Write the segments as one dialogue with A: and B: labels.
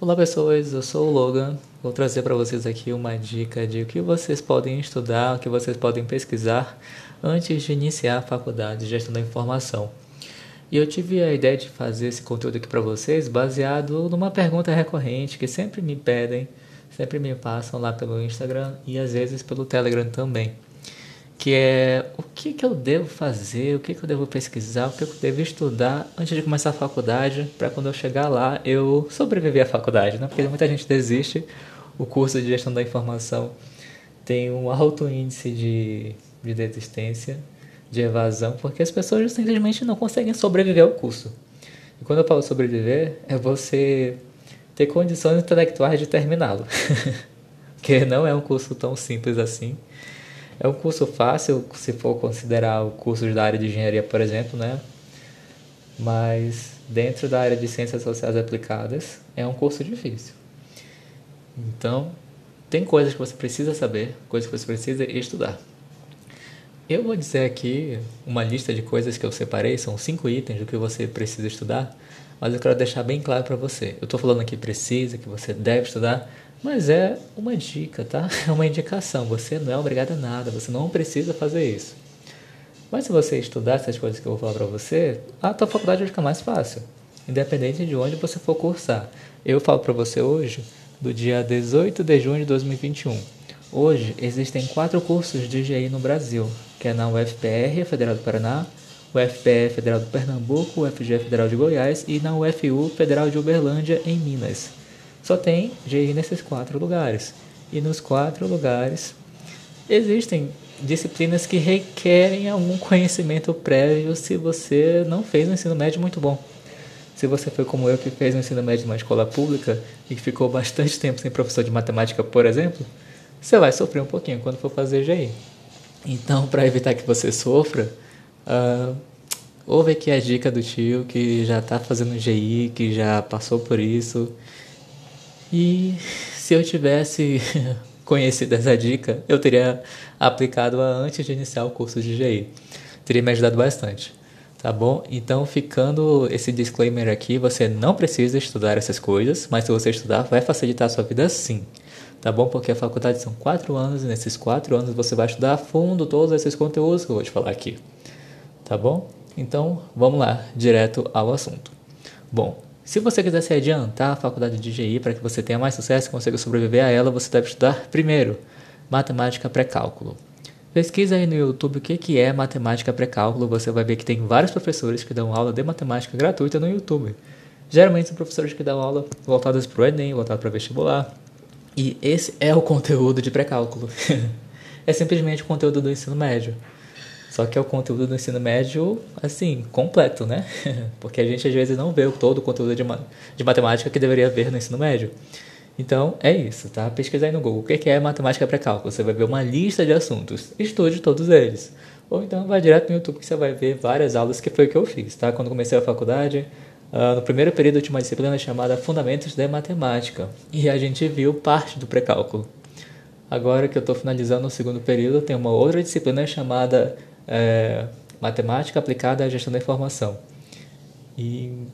A: Olá pessoas, eu sou o Logan. Vou trazer para vocês aqui uma dica de o que vocês podem estudar, o que vocês podem pesquisar antes de iniciar a faculdade de gestão da informação. E eu tive a ideia de fazer esse conteúdo aqui para vocês baseado numa pergunta recorrente que sempre me pedem, sempre me passam lá pelo Instagram e às vezes pelo Telegram também que é o que, que eu devo fazer, o que, que eu devo pesquisar, o que eu devo estudar antes de começar a faculdade, para quando eu chegar lá eu sobreviver à faculdade, né? Porque muita gente desiste. O curso de gestão da informação tem um alto índice de, de desistência, de evasão, porque as pessoas simplesmente não conseguem sobreviver ao curso. E quando eu falo sobreviver, é você ter condições intelectuais de terminá-lo. porque não é um curso tão simples assim. É um curso fácil, se for considerar o curso da área de engenharia, por exemplo, né? Mas dentro da área de ciências sociais aplicadas, é um curso difícil. Então, tem coisas que você precisa saber, coisas que você precisa estudar. Eu vou dizer aqui uma lista de coisas que eu separei, são cinco itens do que você precisa estudar, mas eu quero deixar bem claro para você. Eu estou falando aqui precisa, que você deve estudar, mas é uma dica, tá? É uma indicação. Você não é obrigado a nada, você não precisa fazer isso. Mas se você estudar essas coisas que eu vou falar para você, a tua faculdade vai ficar mais fácil, independente de onde você for cursar. Eu falo para você hoje, do dia 18 de junho de 2021. Hoje existem quatro cursos de GI no Brasil, que é na UFPR, Federal do Paraná, UFPE Federal do Pernambuco, UFG Federal de Goiás e na UFU Federal de Uberlândia, em Minas. Só tem GI nesses quatro lugares. E nos quatro lugares existem disciplinas que requerem algum conhecimento prévio se você não fez um ensino médio muito bom. Se você foi como eu que fez um ensino médio numa escola pública e ficou bastante tempo sem professor de matemática, por exemplo, você vai sofrer um pouquinho quando for fazer GI. Então, para evitar que você sofra, uh, ouve aqui a dica do tio que já está fazendo GI, que já passou por isso e se eu tivesse conhecido essa dica, eu teria aplicado-a antes de iniciar o curso de GI. Teria me ajudado bastante. Tá bom? Então, ficando esse disclaimer aqui, você não precisa estudar essas coisas, mas se você estudar, vai facilitar a sua vida sim. Tá bom? Porque a faculdade são quatro anos e nesses quatro anos você vai estudar a fundo todos esses conteúdos que eu vou te falar aqui. Tá bom? Então, vamos lá, direto ao assunto. Bom, se você quiser se adiantar à faculdade de GI para que você tenha mais sucesso e consiga sobreviver a ela, você deve estudar primeiro matemática pré-cálculo. Pesquisa aí no YouTube o que é matemática pré-cálculo, você vai ver que tem vários professores que dão aula de matemática gratuita no YouTube. Geralmente são professores que dão aula voltadas para o Enem, voltadas para vestibular. E esse é o conteúdo de pré-cálculo. é simplesmente o conteúdo do ensino médio. Só que é o conteúdo do ensino médio, assim, completo, né? Porque a gente às vezes não vê todo o conteúdo de, de matemática que deveria ver no ensino médio. Então, é isso, tá? Pesquisa aí no Google. O que é matemática pré-cálculo? Você vai ver uma lista de assuntos. Estude todos eles. Ou então vai direto no YouTube que você vai ver várias aulas, que foi o que eu fiz, tá? Quando comecei a faculdade, uh, no primeiro período eu tinha uma disciplina chamada Fundamentos da Matemática. E a gente viu parte do pré-cálculo. Agora que eu estou finalizando o segundo período, tem uma outra disciplina chamada é, matemática aplicada à gestão da informação. E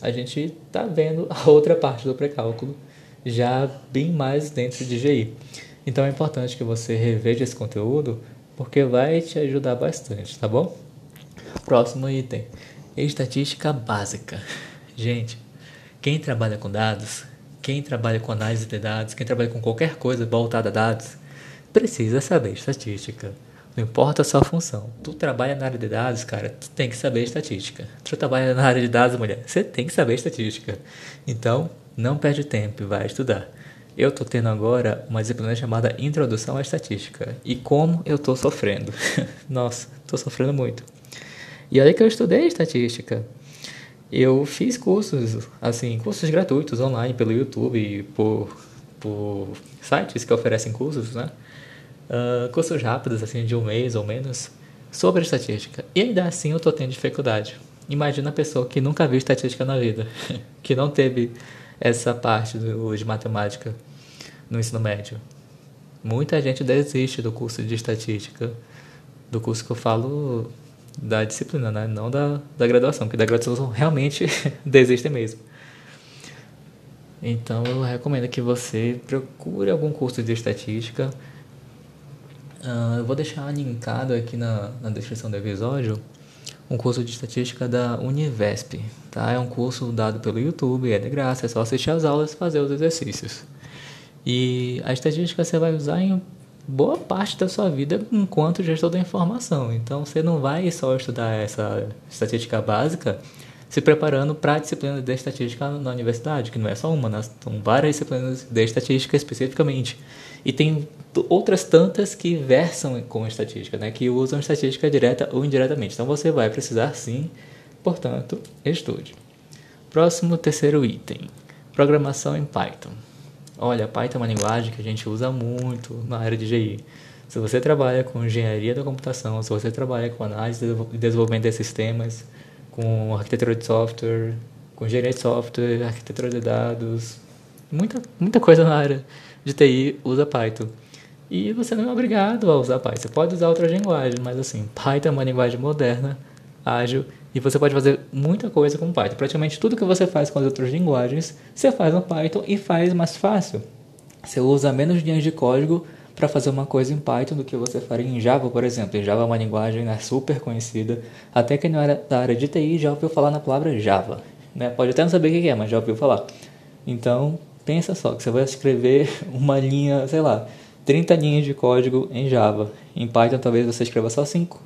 A: a gente está vendo a outra parte do pré-cálculo já bem mais dentro de GI. Então é importante que você reveja esse conteúdo porque vai te ajudar bastante, tá bom? Próximo item: estatística básica. Gente, quem trabalha com dados, quem trabalha com análise de dados, quem trabalha com qualquer coisa voltada a dados, precisa saber estatística. Não importa a sua função. Tu trabalha na área de dados, cara, tu tem que saber estatística. Tu trabalha na área de dados, mulher, você tem que saber estatística. Então, não perde tempo vai estudar. Eu tô tendo agora uma disciplina chamada Introdução à Estatística. E como eu tô sofrendo. Nossa, tô sofrendo muito. E olha que eu estudei estatística. Eu fiz cursos, assim, cursos gratuitos online pelo YouTube, por, por sites que oferecem cursos, né? Uh, cursos rápidos, assim, de um mês ou menos, sobre estatística. E ainda assim eu estou tendo dificuldade. Imagina a pessoa que nunca viu estatística na vida, que não teve essa parte do, de matemática no ensino médio. Muita gente desiste do curso de estatística, do curso que eu falo da disciplina, né? não da, da graduação, porque da graduação realmente desistem mesmo. Então eu recomendo que você procure algum curso de estatística. Uh, eu vou deixar linkado aqui na, na descrição do episódio um curso de estatística da Univesp. Tá? É um curso dado pelo YouTube, é de graça, é só assistir as aulas e fazer os exercícios. E a estatística você vai usar em boa parte da sua vida enquanto gestor da informação. Então você não vai só estudar essa estatística básica se preparando para a disciplina de estatística na universidade, que não é só uma, né? são várias disciplinas de estatística especificamente. E tem outras tantas que versam com estatística, né? que usam estatística direta ou indiretamente. Então você vai precisar sim, portanto, estude. Próximo, terceiro item: programação em Python. Olha, Python é uma linguagem que a gente usa muito na área de GI. Se você trabalha com engenharia da computação, se você trabalha com análise e desenvolvimento de sistemas, com arquitetura de software, com engenharia de software, arquitetura de dados, muita, muita coisa na área de TI usa Python. E você não é obrigado a usar Python. Você pode usar outras linguagens, mas assim, Python é uma linguagem moderna, ágil, e você pode fazer muita coisa com Python. Praticamente tudo que você faz com as outras linguagens, você faz no Python e faz mais fácil. Você usa menos linhas de código para fazer uma coisa em Python do que você faria em Java, por exemplo. Em Java é uma linguagem né, super conhecida. Até quem não era da área de TI já ouviu falar na palavra Java. Né? Pode até não saber o que é, mas já ouviu falar. Então, pensa só, que você vai escrever uma linha, sei lá, 30 linhas de código em Java. Em Python talvez você escreva só 5.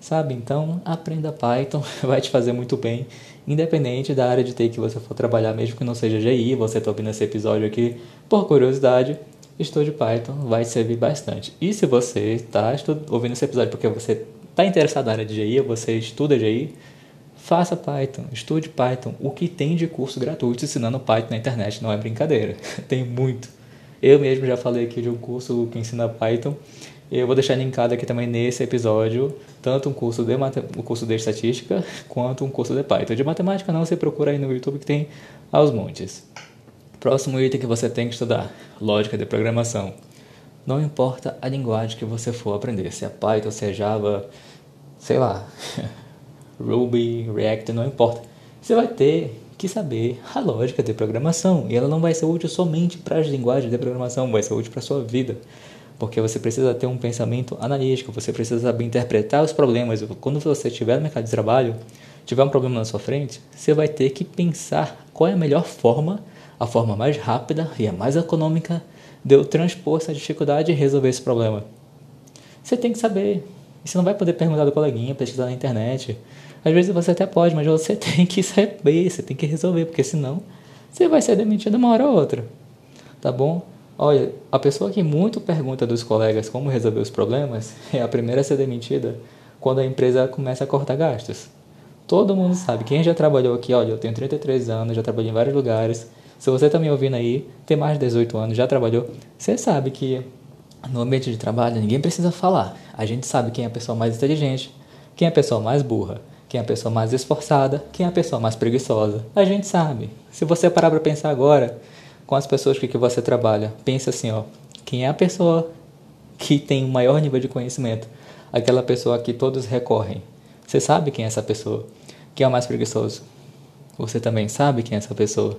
A: Sabe? Então, aprenda Python, vai te fazer muito bem. Independente da área de TI que você for trabalhar, mesmo que não seja GI, você está ouvindo esse episódio aqui por curiosidade, estude Python vai servir bastante. E se você está ouvindo esse episódio porque você está interessado na área de GI, você estuda GI, faça Python, estude Python. O que tem de curso gratuito ensinando Python na internet não é brincadeira, tem muito. Eu mesmo já falei aqui de um curso que ensina Python. Eu vou deixar linkado aqui também nesse episódio, tanto um curso de, um curso de estatística quanto um curso de Python. De matemática não, você procura aí no YouTube que tem aos montes. Próximo item que você tem que estudar: lógica de programação. Não importa a linguagem que você for aprender, se é Python, se é Java, sei lá, Ruby, React, não importa. Você vai ter que saber a lógica de programação e ela não vai ser útil somente para as linguagens de programação, vai ser útil para a sua vida. Porque você precisa ter um pensamento analítico, você precisa saber interpretar os problemas. Quando você estiver no mercado de trabalho, tiver um problema na sua frente, você vai ter que pensar qual é a melhor forma a forma mais rápida e a mais econômica de eu transpor essa dificuldade e resolver esse problema. Você tem que saber. Você não vai poder perguntar do coleguinha, pesquisar na internet. Às vezes você até pode, mas você tem que saber, você tem que resolver, porque senão você vai ser demitido uma hora ou outra. Tá bom? Olha, a pessoa que muito pergunta dos colegas como resolver os problemas é a primeira a ser demitida quando a empresa começa a cortar gastos. Todo mundo sabe. Quem já trabalhou aqui, olha, eu tenho 33 anos, já trabalhei em vários lugares. Se você está me ouvindo aí, tem mais de 18 anos, já trabalhou, você sabe que no ambiente de trabalho ninguém precisa falar. A gente sabe quem é a pessoa mais inteligente, quem é a pessoa mais burra, quem é a pessoa mais esforçada, quem é a pessoa mais preguiçosa. A gente sabe. Se você parar para pensar agora com as pessoas com que você trabalha, pensa assim, ó, quem é a pessoa que tem o maior nível de conhecimento? Aquela pessoa que todos recorrem. Você sabe quem é essa pessoa? Quem é o mais preguiçoso? Você também sabe quem é essa pessoa?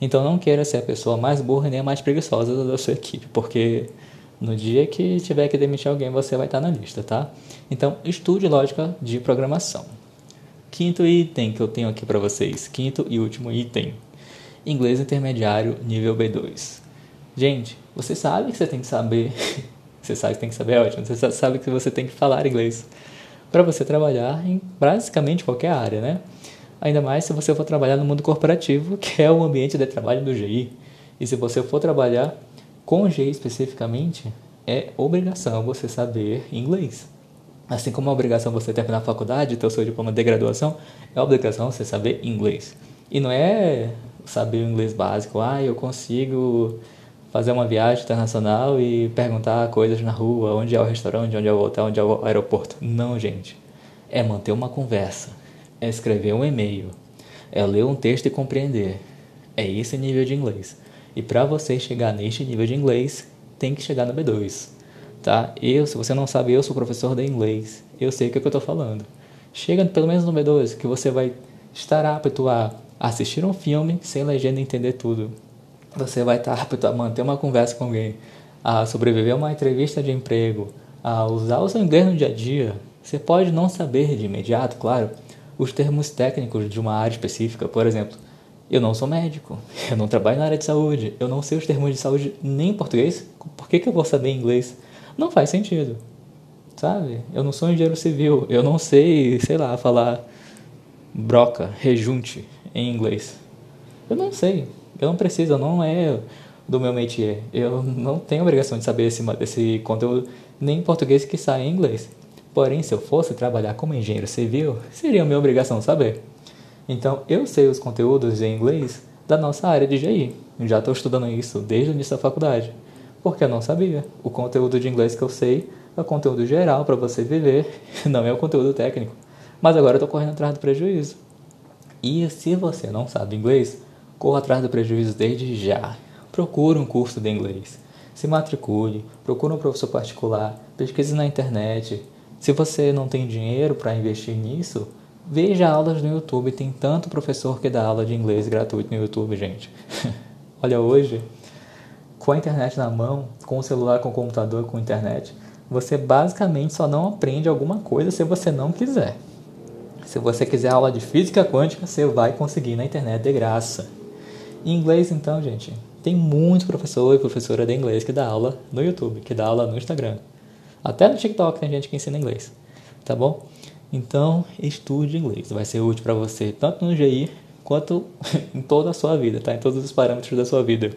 A: Então não queira ser a pessoa mais burra nem a mais preguiçosa da sua equipe, porque no dia que tiver que demitir alguém, você vai estar na lista, tá? Então estude lógica de programação. Quinto item que eu tenho aqui para vocês, quinto e último item. Inglês intermediário nível B2. Gente, você sabe que você tem que saber, você sabe que tem que saber, é ótimo, você sabe que você tem que falar inglês para você trabalhar em basicamente qualquer área, né? Ainda mais se você for trabalhar no mundo corporativo, que é o ambiente de trabalho do GI. E se você for trabalhar com GI especificamente, é obrigação você saber inglês. Assim como é obrigação você terminar a faculdade, ter o seu diploma de graduação, é obrigação você saber inglês. E não é saber o inglês básico, ah, eu consigo fazer uma viagem internacional e perguntar coisas na rua, onde é o restaurante, onde é o hotel, onde é o aeroporto. Não, gente. É manter uma conversa é escrever um e-mail, é ler um texto e compreender. É esse nível de inglês. E para você chegar neste nível de inglês, tem que chegar no B2. Tá? Eu, se você não sabe, eu sou professor de inglês. Eu sei o que, é que eu estou falando. Chega pelo menos no B2, que você vai estar apto a assistir um filme sem legenda entender tudo. Você vai estar apto a manter uma conversa com alguém, a sobreviver a uma entrevista de emprego, a usar o seu inglês no dia a dia. Você pode não saber de imediato, claro, os termos técnicos de uma área específica. Por exemplo, eu não sou médico, eu não trabalho na área de saúde, eu não sei os termos de saúde nem em português. Por que, que eu vou saber inglês? Não faz sentido, sabe? Eu não sou engenheiro civil, eu não sei, sei lá, falar broca, rejunte em inglês. Eu não sei, eu não preciso, não é do meu métier. Eu não tenho obrigação de saber esse, esse conteúdo nem em português que sai em inglês. Porém, se eu fosse trabalhar como engenheiro civil, seria minha obrigação saber. Então, eu sei os conteúdos em inglês da nossa área de GI. Já estou estudando isso desde o início da faculdade. Porque eu não sabia. O conteúdo de inglês que eu sei é o conteúdo geral para você viver, não é o conteúdo técnico. Mas agora eu estou correndo atrás do prejuízo. E se você não sabe inglês, corra atrás do prejuízo desde já. Procure um curso de inglês. Se matricule, procure um professor particular, pesquise na internet, se você não tem dinheiro para investir nisso, veja aulas no YouTube. Tem tanto professor que dá aula de inglês gratuito no YouTube, gente. Olha, hoje, com a internet na mão, com o celular, com o computador, com a internet, você basicamente só não aprende alguma coisa se você não quiser. Se você quiser aula de física quântica, você vai conseguir na internet de graça. Em inglês, então, gente, tem muito professor e professora de inglês que dá aula no YouTube, que dá aula no Instagram. Até no TikTok tem gente que ensina inglês, tá bom? Então, estude inglês. Vai ser útil para você tanto no GI quanto em toda a sua vida, tá? Em todos os parâmetros da sua vida.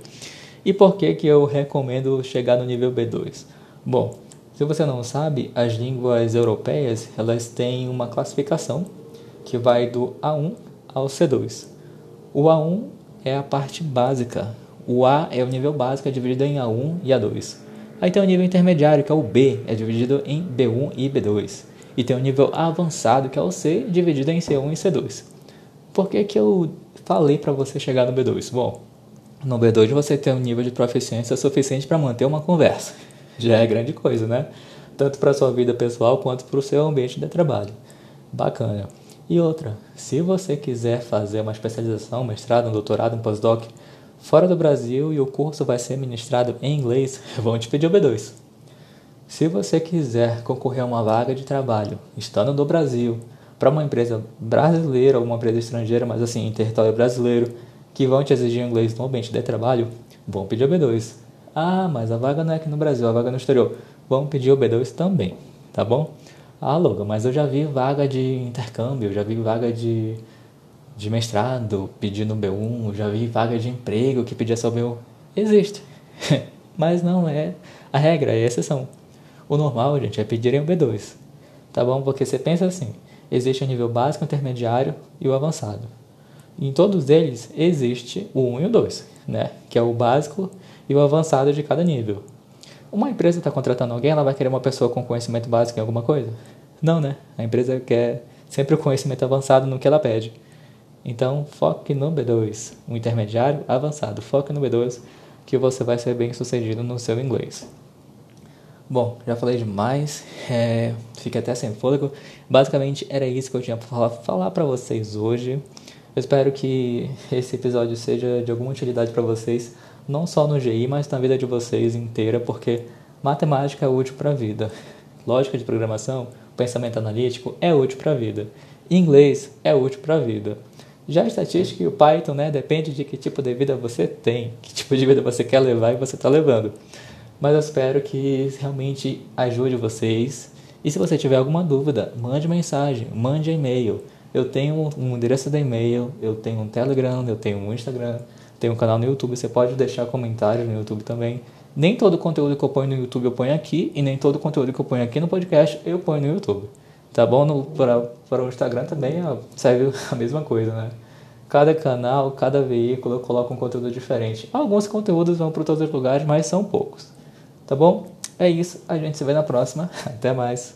A: E por que que eu recomendo chegar no nível B2? Bom, se você não sabe, as línguas europeias, elas têm uma classificação que vai do A1 ao C2. O A1 é a parte básica. O A é o nível básico, é dividido em A1 e A2. Aí tem o nível intermediário, que é o B, é dividido em B1 e B2. E tem o nível avançado, que é o C, dividido em C1 e C2. Por que, que eu falei para você chegar no B2? Bom, no B2 você tem um nível de proficiência suficiente para manter uma conversa. Já é grande coisa, né? Tanto para sua vida pessoal quanto para o seu ambiente de trabalho. Bacana. E outra, se você quiser fazer uma especialização, um mestrado, um doutorado, um pós-doc, fora do Brasil e o curso vai ser ministrado em inglês, vão te pedir o B2. Se você quiser concorrer a uma vaga de trabalho estando no Brasil, para uma empresa brasileira ou uma empresa estrangeira, mas assim, em território brasileiro, que vão te exigir inglês no ambiente de trabalho, vão pedir o B2. Ah, mas a vaga não é aqui no Brasil, a vaga é no exterior. Vão pedir o B2 também, tá bom? Ah, Logan, mas eu já vi vaga de intercâmbio, já vi vaga de de mestrado pedindo B1, já vi vaga de emprego que pedia só B1. Existe, mas não é a regra, é a exceção. O normal, gente, é pedirem o B2, tá bom? Porque você pensa assim, existe o nível básico, intermediário e o avançado. Em todos eles existe o 1 e o 2, né? Que é o básico e o avançado de cada nível. Uma empresa está contratando alguém, ela vai querer uma pessoa com conhecimento básico em alguma coisa? Não, né? A empresa quer sempre o conhecimento avançado no que ela pede. Então, foque no B2, um intermediário avançado. Foque no B2 que você vai ser bem sucedido no seu inglês. Bom, já falei demais, é, fiquei até sem fôlego. Basicamente era isso que eu tinha para falar para vocês hoje. Eu espero que esse episódio seja de alguma utilidade para vocês, não só no GI, mas na vida de vocês inteira, porque matemática é útil para a vida. Lógica de programação, pensamento analítico é útil para a vida. Inglês é útil para a vida. Já a estatística e o Python, né, depende de que tipo de vida você tem, que tipo de vida você quer levar e você está levando. Mas eu espero que realmente ajude vocês. E se você tiver alguma dúvida, mande mensagem, mande e-mail. Eu tenho um endereço de e-mail, eu tenho um Telegram, eu tenho um Instagram, tenho um canal no YouTube. Você pode deixar comentários no YouTube também. Nem todo conteúdo que eu ponho no YouTube eu ponho aqui, e nem todo conteúdo que eu ponho aqui no podcast eu ponho no YouTube. Tá bom? Para o Instagram também serve a mesma coisa, né? Cada canal, cada veículo coloca um conteúdo diferente. Alguns conteúdos vão para todos os lugares, mas são poucos. Tá bom? É isso. A gente se vê na próxima. Até mais.